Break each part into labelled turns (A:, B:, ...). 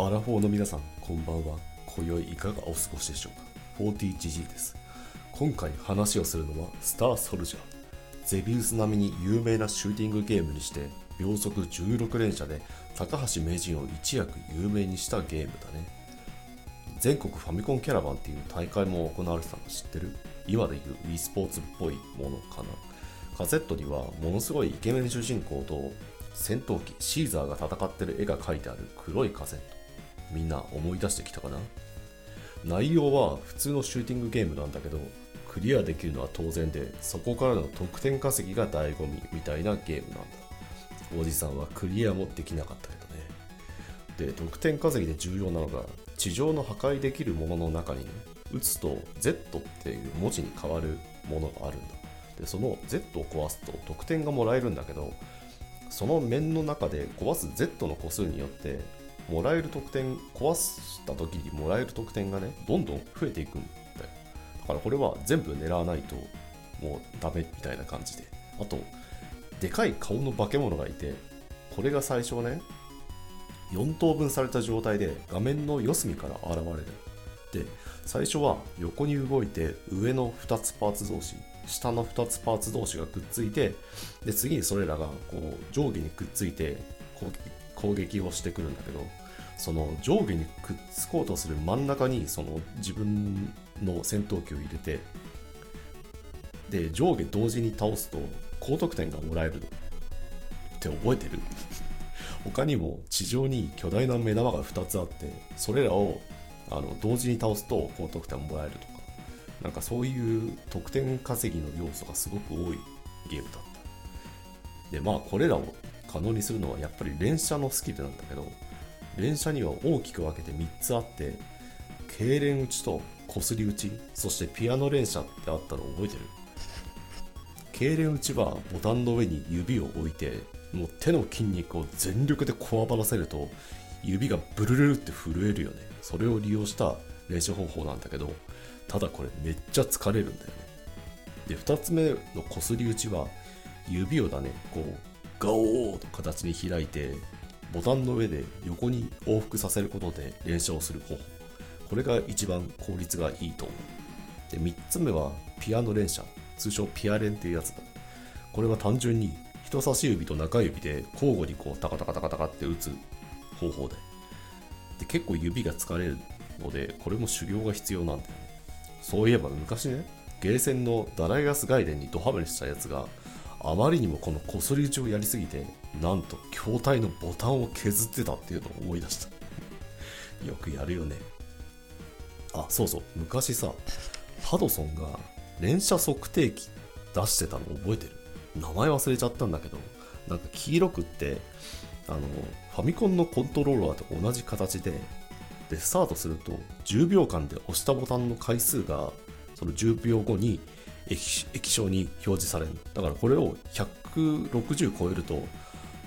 A: アラフォーの皆さん、こんばんは。今宵いかがお過ごしでしょうか ?40GG です。今回話をするのは、スターソルジャー。ゼビウス並みに有名なシューティングゲームにして、秒速16連射で高橋名人を一躍有名にしたゲームだね。全国ファミコンキャラバンっていう大会も行われてたの知ってる？今でいう e スポーツっぽいものかな。カセットにはものすごいイケメン主人公と戦闘機シーザーが戦ってる絵が描いてある黒いカセット。みんな思い出してきたかな？内容は普通のシューティングゲームなんだけど、クリアできるのは当然で、そこからの得点稼ぎが醍醐味みたいなゲームなんだ。おじさんはクリアもできなかったけどね。で、得点稼ぎで重要なのが、地上の破壊できるものの中にね、打つと Z っていう文字に変わるものがあるんだ。で、その Z を壊すと得点がもらえるんだけど、その面の中で壊す Z の個数によってもらえる得点壊した時にもらえる得点がねどんどん増えていくんだよ。だからこれは全部狙わないともうダメみたいな感じで。あとでかい顔の化け物がいてこれが最初ね4等分された状態で画面の四隅から現れる。で最初は横に動いて上の2つパーツ同士下の2つパーツ同士がくっついてで次にそれらがこう上下にくっついて攻撃をしてくるんだけどその上下にくっつこうとする真ん中にその自分の戦闘機を入れてで上下同時に倒すと高得点がもらえる。って覚えてる。他にも地上に巨大な目玉が2つあってそれらをあの同時に倒すと高得点もらえるとか。なんかそういう得点稼ぎの要素がすごく多いゲームだった。でまあこれらを可能にするのはやっぱり連射のスキルなんだけど連射には大きく分けて3つあって痙攣打ちとこすり打ちそしてピアノ連射ってあったの覚えてる？痙攣打ちはボタンの上に指を置いてもう手の筋肉を全力でこわばらせると指がブルルルって震えるよね。それを利用した練習方法なんだけどただこれめっちゃ疲れるんだよね。で2つ目のこすり打ちは指をだねこうガオーの形に開いてボタンの上で横に往復させることで連射をする方法これが一番効率がいいと思うで3つ目はピアノ連射。通称ピアレンっていうやつだ。これは単純に人差し指と中指で交互にこうタカタカタカタカって打つ方法で。で結構指が疲れるのでこれも修行が必要なんだよね。そういえば昔ねゲーセンのダライガス外伝にドハマりしたやつがあまりにもこのこすり打ちをやりすぎてなんと筐体のボタンを削ってたっていうのを思い出した。よくやるよね。あそうそう。昔さハドソンが連射測定器出してたの覚えてる？名前忘れちゃったんだけどなんか黄色くってあのファミコンのコントローラーと同じ形ででスタートすると10秒間で押したボタンの回数がその10秒後に液晶に表示されるだからこれを160超えると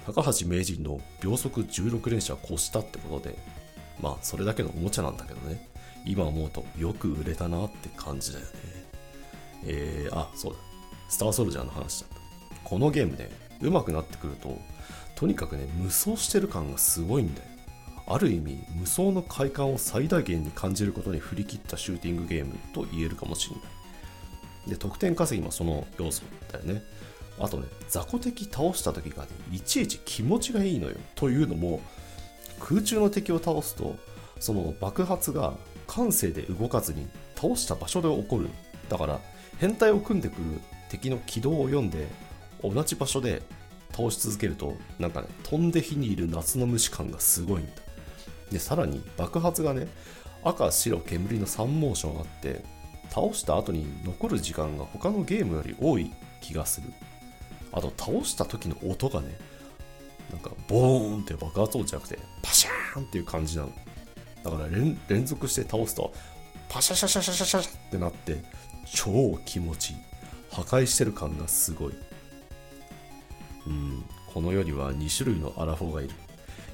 A: 高橋名人の秒速16連射を越したってことでまあそれだけのおもちゃなんだけどね。今思うとよく売れたなって感じだよね。えー、あそうだ。スターソルジャーの話だった。このゲームね上手くなってくるととにかくね無双してる感がすごいんだよ。ある意味無双の快感を最大限に感じることに振り切ったシューティングゲームと言えるかもしれない。で得点稼ぎもその要素だよね。あとね雑魚敵倒した時がねいちいち気持ちがいいのよ。というのも空中の敵を倒すとその爆発が感性で動かずに倒した場所で起こる。だから変態を組んでくる敵の軌道を読んで同じ場所で倒し続けるとなんかね飛んで火にいる夏の虫感がすごいんだ。でさらに爆発がね赤白煙の3モーションあって倒した後に残る時間が他のゲームより多い気がする。あと倒した時の音がねなんかボーンって爆発音じゃなくてパシャーンっていう感じなの。だから連連続して倒すとパシャシャシャシャシャシャってなって超気持ちいい。破壊してる感がすごい。うんこの世には2種類のアラフォーがいる。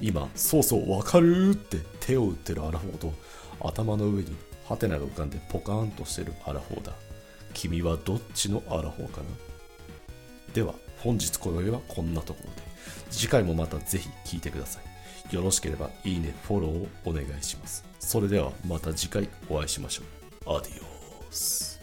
A: 今そうそうわかるって手を打ってるアラフォーと頭の上にハテナが浮かんでポカーンとしてるアラフォーだ君はどっちのアラフォーかな？では本日この夜はこんなところで次回もまたぜひ聴いてくださいよろしければいいね、フォローをお願いします。それではまた次回お会いしましょう。アディオース。